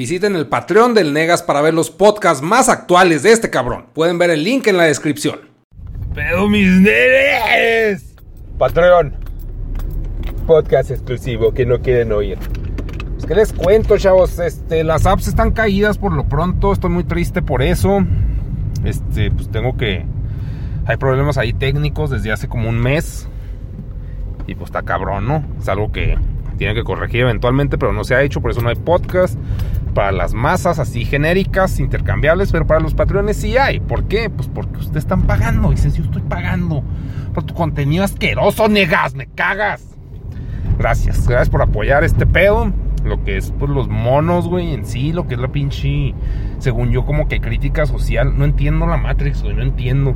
Visiten el Patreon del Negas para ver los podcasts más actuales de este cabrón. Pueden ver el link en la descripción. Pero mis nenes. Patreon. Podcast exclusivo que no quieren oír. Pues, ¿Qué les cuento, chavos? Este, las apps están caídas por lo pronto. Estoy muy triste por eso. Este, pues tengo que. Hay problemas ahí técnicos desde hace como un mes. Y pues está cabrón, ¿no? Es algo que tiene que corregir eventualmente, pero no se ha hecho, por eso no hay podcast. Para las masas así genéricas, intercambiables, pero para los patrones sí hay. ¿Por qué? Pues porque ustedes están pagando. Dices, yo estoy pagando por tu contenido asqueroso, negas, me cagas. Gracias, gracias por apoyar este pedo. Lo que es, pues, los monos, güey, en sí, lo que es la pinche, según yo, como que crítica social. No entiendo la Matrix, güey, no entiendo.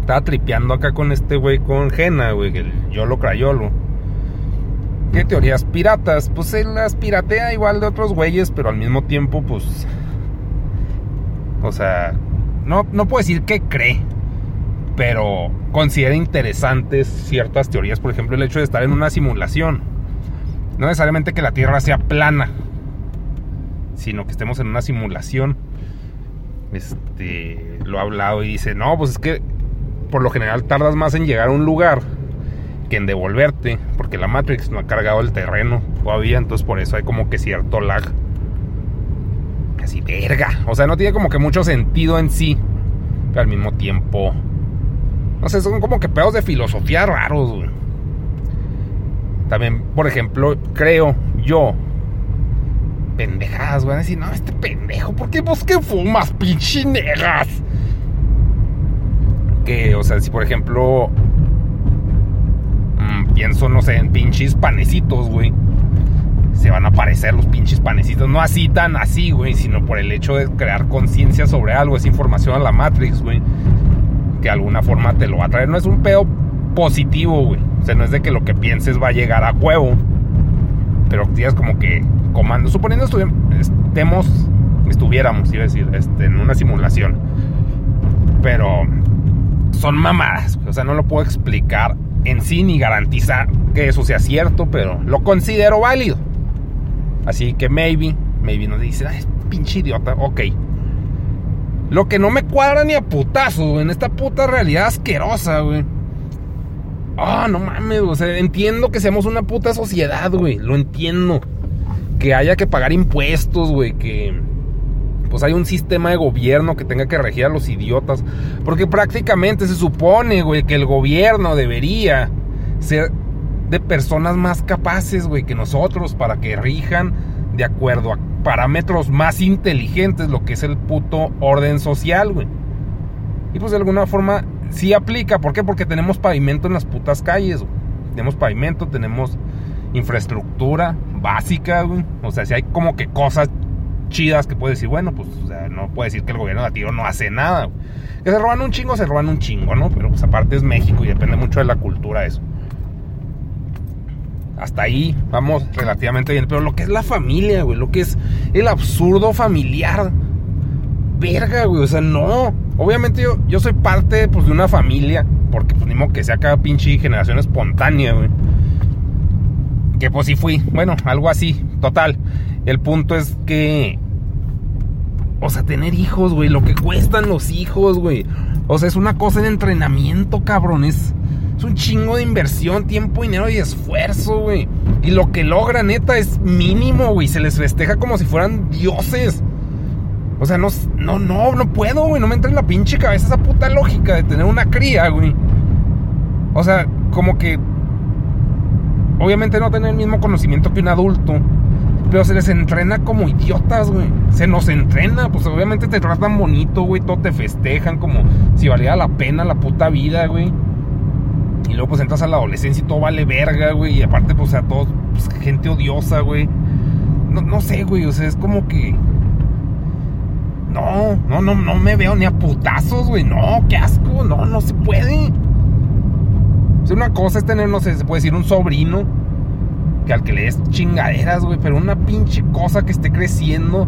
Estaba tripeando acá con este güey, con Jena, güey, el Yolo Crayolo ¿Qué teorías piratas? Pues él las piratea igual de otros güeyes, pero al mismo tiempo, pues. O sea, no, no puedo decir que cree, pero considera interesantes ciertas teorías. Por ejemplo, el hecho de estar en una simulación. No necesariamente que la Tierra sea plana, sino que estemos en una simulación. Este, lo ha hablado y dice: No, pues es que por lo general tardas más en llegar a un lugar que en devolverte, porque la Matrix no ha cargado el terreno todavía, entonces por eso hay como que cierto lag. Casi verga. O sea, no tiene como que mucho sentido en sí, pero al mismo tiempo... No sé, son como que pedos de filosofía raros, güey. También, por ejemplo, creo yo... Pendejadas, güey. A decir, no, este pendejo, ¿por qué vos que fumas, pinche negas? Que, o sea, si por ejemplo pienso, no sé, en pinches panecitos, güey. Se van a aparecer los pinches panecitos. No así tan así, güey, sino por el hecho de crear conciencia sobre algo. Es información a la Matrix, güey. Que de alguna forma te lo va a traer. No es un pedo positivo, güey. O sea, no es de que lo que pienses va a llegar a huevo. Pero tienes como que comando. Suponiendo estemos, estuviéramos, iba a decir, este, en una simulación. Pero son mamadas. O sea, no lo puedo explicar en sí ni garantizar que eso sea cierto, pero lo considero válido. Así que maybe, maybe nos dice, ay, pinche idiota, ok. Lo que no me cuadra ni a putazo, en esta puta realidad asquerosa, güey. Ah, no mames, o entiendo que seamos una puta sociedad, güey, lo entiendo. Que haya que pagar impuestos, güey, que pues hay un sistema de gobierno que tenga que regir a los idiotas. Porque prácticamente se supone, güey, que el gobierno debería ser de personas más capaces, güey, que nosotros para que rijan de acuerdo a parámetros más inteligentes lo que es el puto orden social, güey. Y pues de alguna forma sí aplica. ¿Por qué? Porque tenemos pavimento en las putas calles. Tenemos pavimento, tenemos infraestructura básica, güey. O sea, si hay como que cosas chidas que puede decir, bueno, pues no puede decir que el gobierno de tiro no hace nada. Que se roban un chingo, se roban un chingo, ¿no? Pero pues aparte es México y depende mucho de la cultura eso. Hasta ahí vamos relativamente bien. Pero lo que es la familia, güey, lo que es el absurdo familiar. Verga, güey, o sea, no. Obviamente yo, yo soy parte pues, de una familia, porque pues ni modo que sea cada pinche generación espontánea, güey. Que pues sí fui, bueno, algo así, total. El punto es que. O sea, tener hijos, güey. Lo que cuestan los hijos, güey. O sea, es una cosa de entrenamiento, cabrón. Es, un chingo de inversión, tiempo, dinero y esfuerzo, güey. Y lo que logra, neta, es mínimo, güey. Se les festeja como si fueran dioses. O sea, no, no, no, no puedo, güey. No me entra en la pinche cabeza esa puta lógica de tener una cría, güey. O sea, como que. Obviamente no tener el mismo conocimiento que un adulto pero se les entrena como idiotas, güey. Se nos entrena, pues obviamente te tratan bonito, güey. Todo te festejan como si valiera la pena la puta vida, güey. Y luego pues entras a la adolescencia y todo vale verga, güey. Y aparte pues a todos, pues, gente odiosa, güey. No, no sé, güey. O sea, es como que... No, no, no, no me veo ni a putazos, güey. No, qué asco. No, no se puede. Una cosa es tener, no sé, se puede decir un sobrino que al que le des chingaderas, güey, pero una pinche cosa que esté creciendo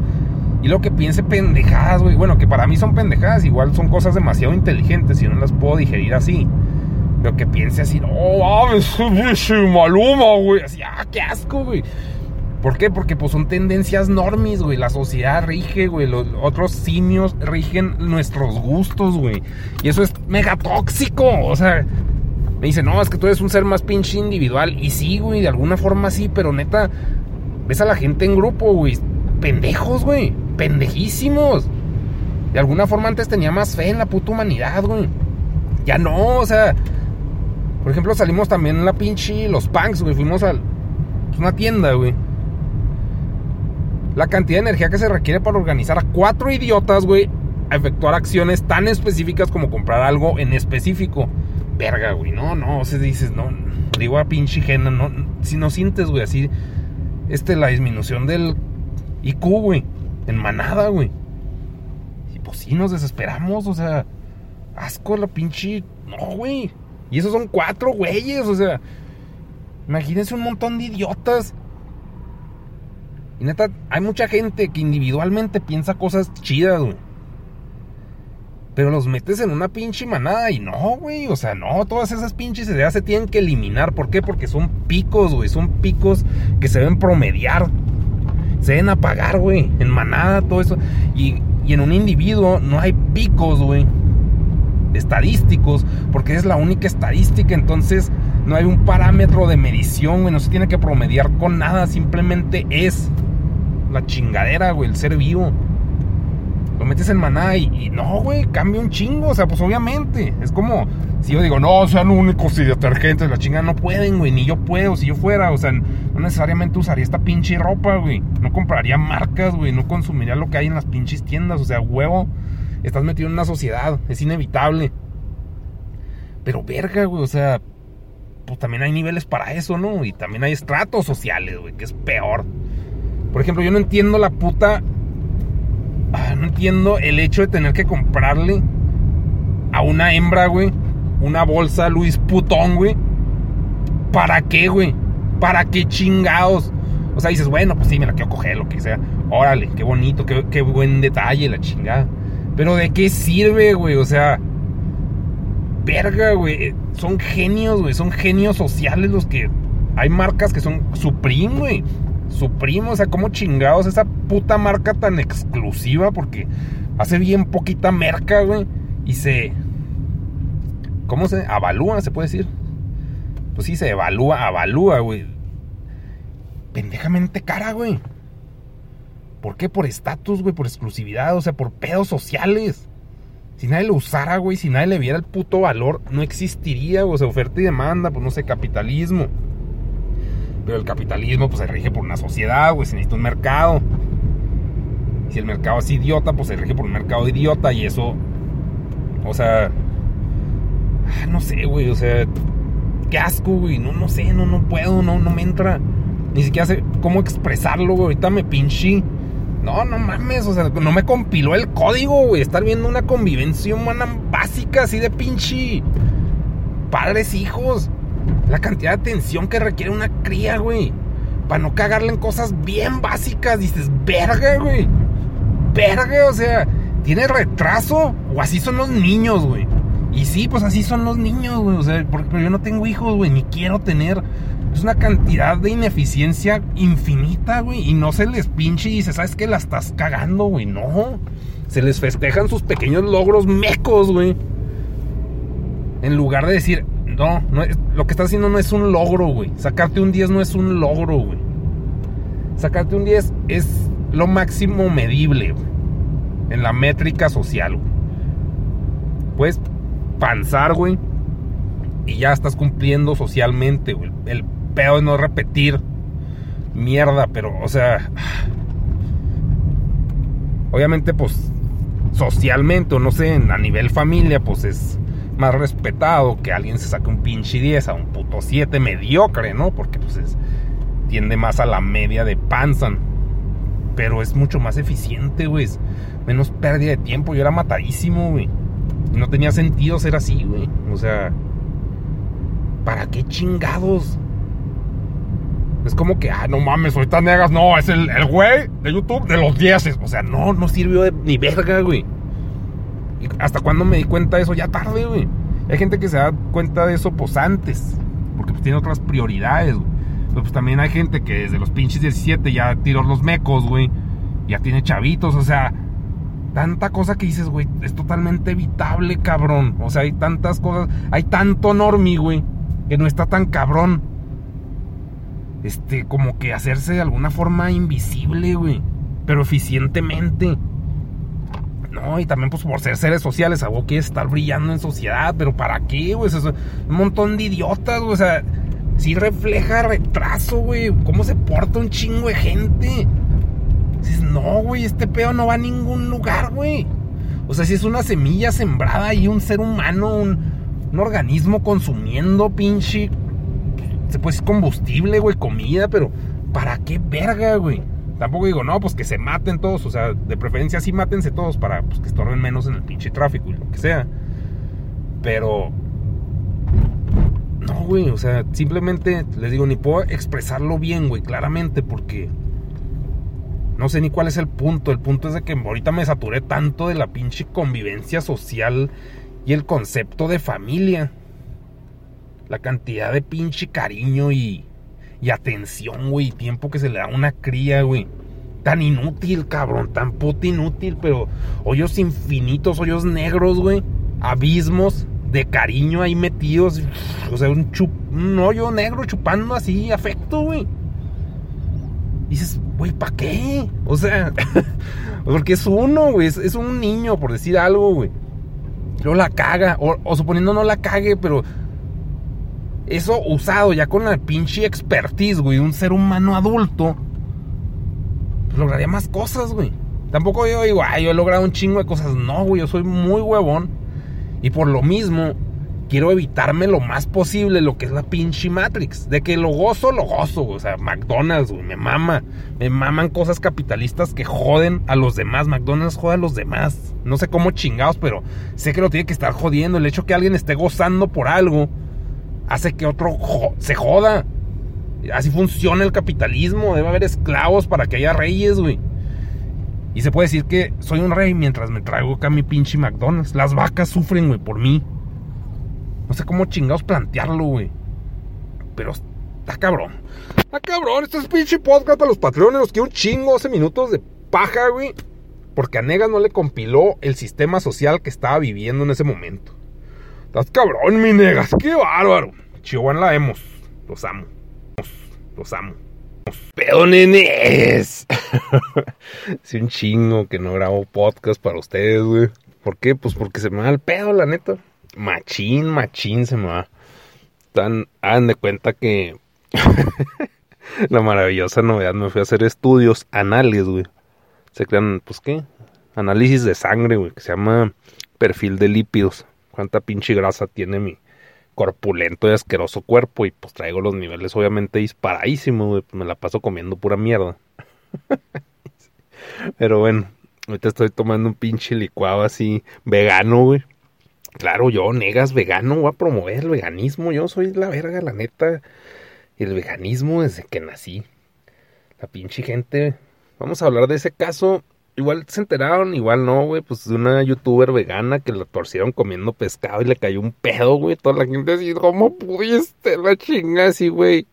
y lo que piense pendejadas, güey. Bueno, que para mí son pendejadas, igual son cosas demasiado inteligentes y no las puedo digerir así. Pero que piense así, oh, mames, maluma, güey. Así, ah, qué asco, güey. ¿Por qué? Porque pues son tendencias normis, güey. La sociedad rige, güey. Los otros simios rigen nuestros gustos, güey. Y eso es mega tóxico. O sea, me dice, no, es que tú eres un ser más pinche individual. Y sí, güey, de alguna forma sí, pero neta, ves a la gente en grupo, güey. Pendejos, güey. Pendejísimos. De alguna forma antes tenía más fe en la puta humanidad, güey. Ya no, o sea. Por ejemplo, salimos también en la pinche Los Punks, güey. Fuimos a pues, una tienda, güey. La cantidad de energía que se requiere para organizar a cuatro idiotas, güey, a efectuar acciones tan específicas como comprar algo en específico. Verga, güey. No, no, o sea, dices, no. Digo a pinche gena, no. Si no sientes, güey, así. Este, la disminución del IQ, güey. En manada, güey. Y pues sí, nos desesperamos, o sea. Asco la pinche. No, güey. Y esos son cuatro güeyes, o sea. Imagínense un montón de idiotas. Y neta, hay mucha gente que individualmente piensa cosas chidas, güey. Pero los metes en una pinche manada y no, güey. O sea, no, todas esas pinches ideas se tienen que eliminar. ¿Por qué? Porque son picos, güey. Son picos que se deben promediar. Se deben apagar, güey. En manada, todo eso. Y, y en un individuo no hay picos, güey. Estadísticos. Porque es la única estadística. Entonces no hay un parámetro de medición, güey. No se tiene que promediar con nada. Simplemente es la chingadera, güey. El ser vivo lo metes en maná y, no, güey, cambia un chingo. O sea, pues obviamente. Es como si yo digo, no, sean únicos y detergentes, la chingada no pueden, güey, ni yo puedo. Si yo fuera, o sea, no necesariamente usaría esta pinche ropa, güey. No compraría marcas, güey, no consumiría lo que hay en las pinches tiendas. O sea, huevo, estás metido en una sociedad, es inevitable. Pero verga, güey, o sea, pues también hay niveles para eso, ¿no? Y también hay estratos sociales, güey, que es peor. Por ejemplo, yo no entiendo la puta no entiendo el hecho de tener que comprarle a una hembra, güey, una bolsa Luis Putón, güey. ¿Para qué, güey? ¿Para qué chingados? O sea, dices, bueno, pues sí, me la quiero coger, lo que sea. Órale, qué bonito, qué, qué buen detalle, la chingada. Pero ¿de qué sirve, güey? O sea, verga, güey. Son genios, güey. Son genios sociales los que... Hay marcas que son Supreme, güey su primo, o sea, como chingados esa puta marca tan exclusiva, porque hace bien poquita merca, güey, y se... ¿Cómo se avalúa, se puede decir? Pues sí, se evalúa, avalúa, güey. Pendejamente cara, güey. ¿Por qué? Por estatus, güey, por exclusividad, o sea, por pedos sociales. Si nadie lo usara, güey, si nadie le viera el puto valor, no existiría, o sea, oferta y demanda, pues no sé, capitalismo. El capitalismo pues se rige por una sociedad, güey, se necesita un mercado. Si el mercado es idiota, pues se rige por un mercado idiota y eso, o sea, ah, no sé, güey, o sea, qué asco, güey, no, no sé, no, no puedo, no, no me entra, ni siquiera sé cómo expresarlo, güey, ahorita me pinché. No, no mames, o sea, no me compiló el código, güey, estar viendo una convivencia humana básica así de pinche padres, hijos la cantidad de atención que requiere una cría, güey. Para no cagarle en cosas bien básicas. Dices, verga, güey. Verga, o sea, ¿tiene retraso? O así son los niños, güey. Y sí, pues así son los niños, güey. O sea, porque, pero yo no tengo hijos, güey, ni quiero tener. Es una cantidad de ineficiencia infinita, güey. Y no se les pinche y dice, ¿sabes qué? La estás cagando, güey. No. Se les festejan sus pequeños logros mecos, güey. En lugar de decir, no, lo que estás haciendo no es un logro, güey. Sacarte un 10 no es un logro, güey. Sacarte un 10 es lo máximo medible güey, en la métrica social, güey. Puedes panzar, güey, y ya estás cumpliendo socialmente, güey. El peor es no repetir mierda, pero, o sea, obviamente, pues, socialmente, o no sé, a nivel familia, pues es más respetado que alguien se saque un pinche 10 a un puto 7 mediocre, ¿no? Porque pues es, tiende más a la media de Panzan. Pero es mucho más eficiente, güey. Menos pérdida de tiempo. Yo era matadísimo, güey. No tenía sentido ser así, güey. O sea, ¿para qué chingados? Es como que, ah, no mames, ahorita negas, no, es el, el güey de YouTube de los 10. O sea, no, no sirvió de ni verga, güey. ¿Y hasta cuando me di cuenta de eso? Ya tarde, güey. Hay gente que se da cuenta de eso pues antes, porque pues tiene otras prioridades, güey. Pero pues también hay gente que desde los pinches 17 ya tiró los mecos, güey. Ya tiene chavitos, o sea, tanta cosa que dices, güey, es totalmente evitable, cabrón. O sea, hay tantas cosas, hay tanto normie, güey, que no está tan cabrón. Este, como que hacerse de alguna forma invisible, güey. Pero eficientemente. No, y también pues por ser seres sociales, algo que estar brillando en sociedad, pero ¿para qué, güey? Un montón de idiotas, güey. O sea, sí refleja retraso, güey. ¿Cómo se porta un chingo de gente? Dices, no, güey, este pedo no va a ningún lugar, güey. O sea, si es una semilla sembrada y un ser humano, un, un organismo consumiendo pinche se puede decir combustible, güey, comida, pero ¿para qué verga, güey? Tampoco digo, no, pues que se maten todos, o sea, de preferencia sí mátense todos para pues, que estorben menos en el pinche tráfico y lo que sea. Pero... No, güey, o sea, simplemente les digo, ni puedo expresarlo bien, güey, claramente, porque... No sé ni cuál es el punto. El punto es de que ahorita me saturé tanto de la pinche convivencia social y el concepto de familia la cantidad de pinche cariño y, y atención, güey, tiempo que se le da a una cría, güey. Tan inútil, cabrón, tan puta inútil, pero hoyos infinitos, hoyos negros, güey. Abismos de cariño ahí metidos. O sea, un, chup, un hoyo negro chupando así afecto, güey. Dices, güey, ¿para qué? O sea, porque es uno, güey, es, un niño, por decir algo, güey. Luego la caga, o suponiendo no la cague, pero eso usado ya con la pinche expertise, güey, un ser humano adulto, pues lograría más cosas, güey. Tampoco yo digo, ay, yo he logrado un chingo de cosas. No, güey, yo soy muy huevón. Y por lo mismo, quiero evitarme lo más posible lo que es la pinche Matrix. De que lo gozo, lo gozo. O sea, McDonald's, güey, me mama. Me maman cosas capitalistas que joden a los demás. McDonald's jode a los demás. No sé cómo chingados, pero sé que lo tiene que estar jodiendo. El hecho que alguien esté gozando por algo hace que otro se joda. Así funciona el capitalismo. Debe haber esclavos para que haya reyes, güey. Y se puede decir que soy un rey mientras me traigo acá mi pinche McDonald's. Las vacas sufren, güey, por mí. No sé cómo chingados plantearlo, güey. Pero está cabrón. Está cabrón. Este es pinche podcast para los patrones. Los quiero un chingo. 12 minutos de paja, güey. Porque a Negas no le compiló el sistema social que estaba viviendo en ese momento. Estás cabrón, mi negas. Qué bárbaro. Chihuahua la vemos. Los amo. Los amo. Pedo, nenes. sí, un chingo que no grabo podcast para ustedes, güey. ¿Por qué? Pues porque se me va el pedo, la neta. Machín, machín se me va. Tan, hagan de cuenta que la maravillosa novedad me fui a hacer estudios anales, güey. Se crean, pues qué, análisis de sangre, güey, que se llama perfil de lípidos cuánta pinche grasa tiene mi corpulento y asqueroso cuerpo y pues traigo los niveles obviamente disparadísimos, pues me la paso comiendo pura mierda. Pero bueno, ahorita estoy tomando un pinche licuado así vegano, güey. Claro, yo, negas vegano, voy a promover el veganismo. Yo soy la verga, la neta. El veganismo desde que nací. La pinche gente. Vamos a hablar de ese caso igual se enteraron, igual no, güey, pues de una youtuber vegana que la torcieron comiendo pescado y le cayó un pedo, güey. Toda la gente así, ¿cómo pudiste? La chinga así, güey.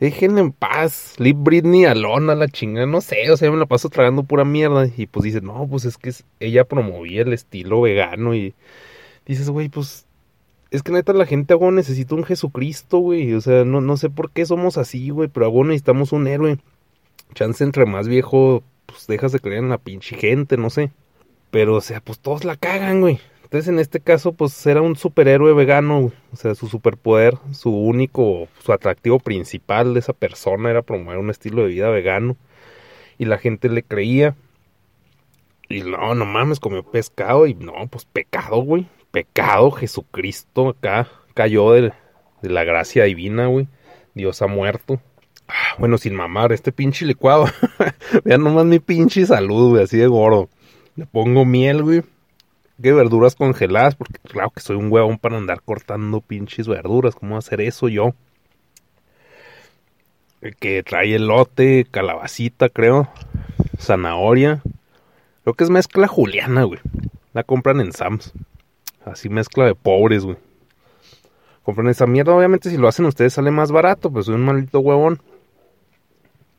Déjenme en paz. Leave Britney alona, la chinga, no sé, o sea, me la paso tragando pura mierda. Y pues dice, no, pues es que ella promovía el estilo vegano y dices, güey, pues es que neta la gente, güey, necesita un Jesucristo, güey. O sea, no, no sé por qué somos así, güey, pero güey, necesitamos un héroe. Chance entre más viejo, pues dejas de creer en la pinche gente, no sé. Pero, o sea, pues todos la cagan, güey. Entonces, en este caso, pues era un superhéroe vegano, o sea, su superpoder, su único, su atractivo principal de esa persona era promover un estilo de vida vegano. Y la gente le creía. Y no, no mames, comió pescado y no, pues pecado, güey. Pecado, Jesucristo acá cayó de, de la gracia divina, güey. Dios ha muerto. Bueno, sin mamar, este pinche licuado. Vean nomás mi pinche salud, güey, así de gordo. Le pongo miel, güey. ¿Qué verduras congeladas? Porque claro que soy un huevón para andar cortando pinches verduras. ¿Cómo hacer eso yo? Que trae elote, calabacita, creo. Zanahoria. Creo que es mezcla juliana, güey. La compran en Sams. Así mezcla de pobres, güey. Compran esa mierda. Obviamente, si lo hacen ustedes sale más barato. Pues soy un maldito huevón.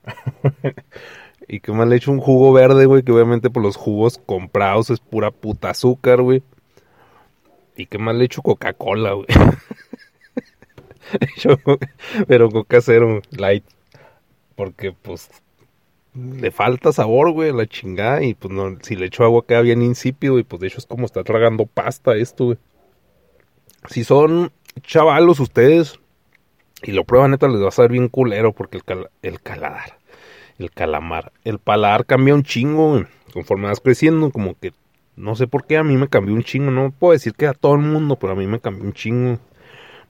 y que más le echo un jugo verde, güey, que obviamente por los jugos comprados es pura puta azúcar, güey. Y que más le echo Coca-Cola, güey. pero Coca Cero Light. Porque pues le falta sabor, güey, la chingada. Y pues no, si le echo agua queda bien insípido. Y pues de hecho es como está tragando pasta esto, güey. Si son chavalos ustedes y lo prueban, neta, les va a saber bien culero. Porque el, el caladar, el calamar, el paladar cambia un chingo, güey. Conforme vas creciendo, como que no sé por qué a mí me cambió un chingo. No puedo decir que a todo el mundo, pero a mí me cambió un chingo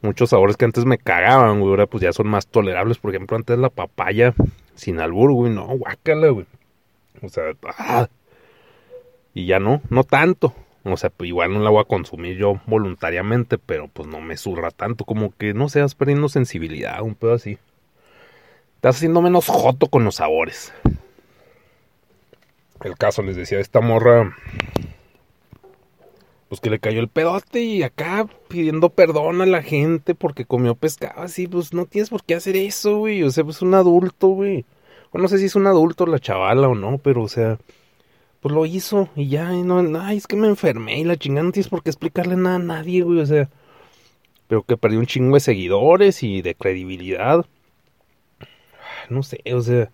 muchos sabores que antes me cagaban, güey, ahora pues ya son más tolerables. Por ejemplo, antes la papaya sin albur, güey, no, guácala, güey. O sea, ah. y ya no, no tanto. O sea, pues igual no la voy a consumir yo voluntariamente, pero pues no me zurra tanto, como que no seas perdiendo sensibilidad, un pedo así. Estás haciendo menos joto con los sabores. El caso, les decía, esta morra pues que le cayó el pedote y acá pidiendo perdón a la gente porque comió pescado así, pues no tienes por qué hacer eso, güey. O sea, pues un adulto, güey. O no sé si es un adulto la chavala o no, pero o sea, pues lo hizo y ya, no, ay, es que me enfermé y la chingada no tienes por qué explicarle nada a nadie, güey. O sea, pero que perdió un chingo de seguidores y de credibilidad. No sé, o sea,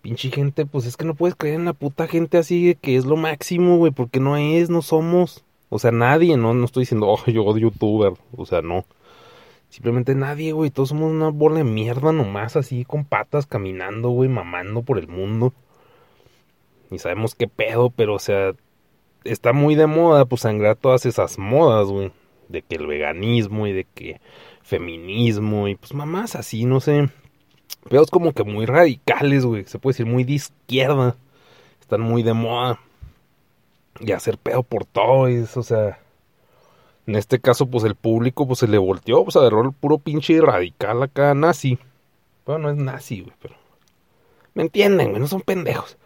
pinche gente, pues es que no puedes creer en la puta gente así que es lo máximo, güey, porque no es, no somos. O sea, nadie, no, no estoy diciendo, oh, yo odio youtuber. O sea, no. Simplemente nadie, güey. Todos somos una bola de mierda nomás, así con patas caminando, güey, mamando por el mundo. Y sabemos qué pedo, pero, o sea, está muy de moda, pues, sangrar todas esas modas, güey. De que el veganismo y de que feminismo y, pues, mamás así, no sé. Pedos como que muy radicales, güey. Se puede decir muy de izquierda. Están muy de moda y hacer pedo por todo, eso, o sea, en este caso, pues el público, pues se le volteó, pues agarró el puro pinche radical acá, nazi. Bueno, no es nazi, güey, pero... ¿Me entienden, güey? No son pendejos.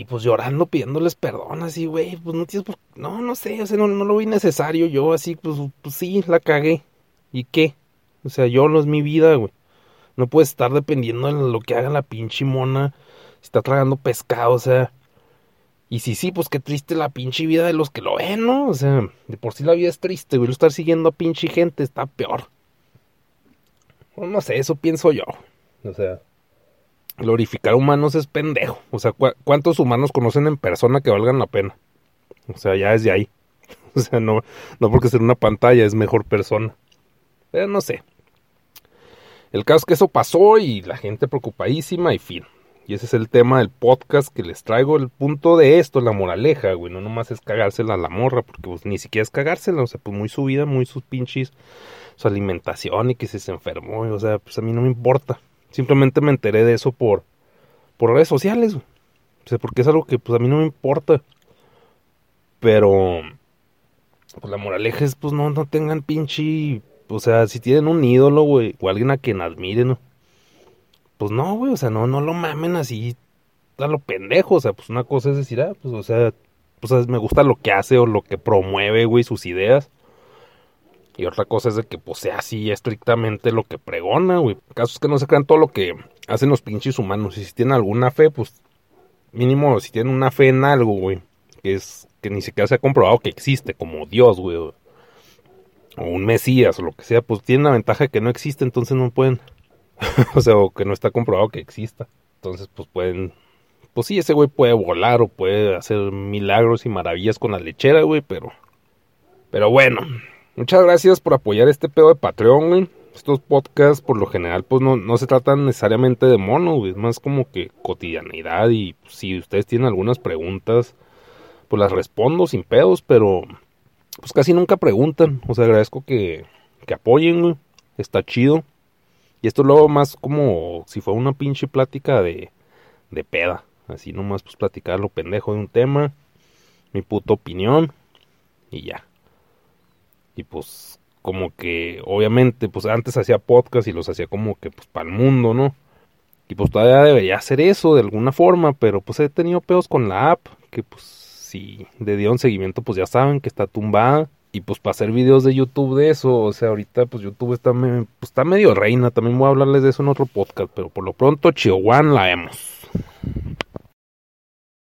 Y pues llorando, pidiéndoles perdón, así, güey, pues no tienes... No, no sé, o sea, no, no lo vi necesario. Yo así, pues, pues sí, la cagué. ¿Y qué? O sea, yo no es mi vida, güey. No puedes estar dependiendo de lo que haga la pinche mona. Si está tragando pescado, o sea... Y si sí, pues qué triste la pinche vida de los que lo ven, ¿no? O sea, de por sí la vida es triste, güey. Estar siguiendo a pinche gente está peor. no sé, eso pienso yo. O sea, glorificar humanos es pendejo. O sea, ¿cuántos humanos conocen en persona que valgan la pena? O sea, ya es de ahí. O sea, no, no porque ser una pantalla es mejor persona. Pero no sé. El caso es que eso pasó y la gente preocupadísima y fin. Y ese es el tema del podcast que les traigo. El punto de esto, la moraleja, güey. No nomás es cagársela a la morra, porque pues ni siquiera es cagársela. O sea, pues muy su vida, muy sus pinches, su alimentación y que se enfermó. o sea, pues a mí no me importa. Simplemente me enteré de eso por, por redes sociales. O sea, porque es algo que pues a mí no me importa. Pero, pues la moraleja es, pues no, no tengan pinche. O sea, si tienen un ídolo, güey, o alguien a quien admiren, pues no, güey, o sea, no, no lo mamen así a lo pendejo, o sea, pues una cosa es decir, ah, pues, o sea, pues me gusta lo que hace o lo que promueve, güey, sus ideas. Y otra cosa es de que, pues, sea así estrictamente lo que pregona, güey. El caso es que no se crean todo lo que hacen los pinches humanos. Y si tienen alguna fe, pues, mínimo, si tienen una fe en algo, güey, que es, que ni siquiera se ha comprobado que existe, como Dios, güey, o un Mesías, o lo que sea, pues tienen la ventaja de que no existe, entonces no pueden o sea, o que no está comprobado que exista. Entonces, pues pueden. Pues sí, ese güey puede volar o puede hacer milagros y maravillas con la lechera, güey, pero. Pero bueno. Muchas gracias por apoyar este pedo de Patreon, güey. Estos podcasts, por lo general, pues no, no se tratan necesariamente de mono, güey. Es más como que cotidianidad. Y pues, si ustedes tienen algunas preguntas, pues las respondo sin pedos, pero. Pues casi nunca preguntan. O sea, agradezco que, que apoyen, güey. Está chido. Y esto luego más como si fuera una pinche plática de, de peda. Así nomás pues platicar lo pendejo de un tema. Mi puta opinión. Y ya. Y pues como que obviamente pues antes hacía podcast y los hacía como que pues para el mundo, ¿no? Y pues todavía debería hacer eso de alguna forma, pero pues he tenido pedos con la app, que pues si de dieron seguimiento pues ya saben que está tumbada. Y pues para hacer videos de YouTube de eso, o sea, ahorita pues YouTube está, me- pues, está medio reina, también voy a hablarles de eso en otro podcast, pero por lo pronto Chihuahua la vemos.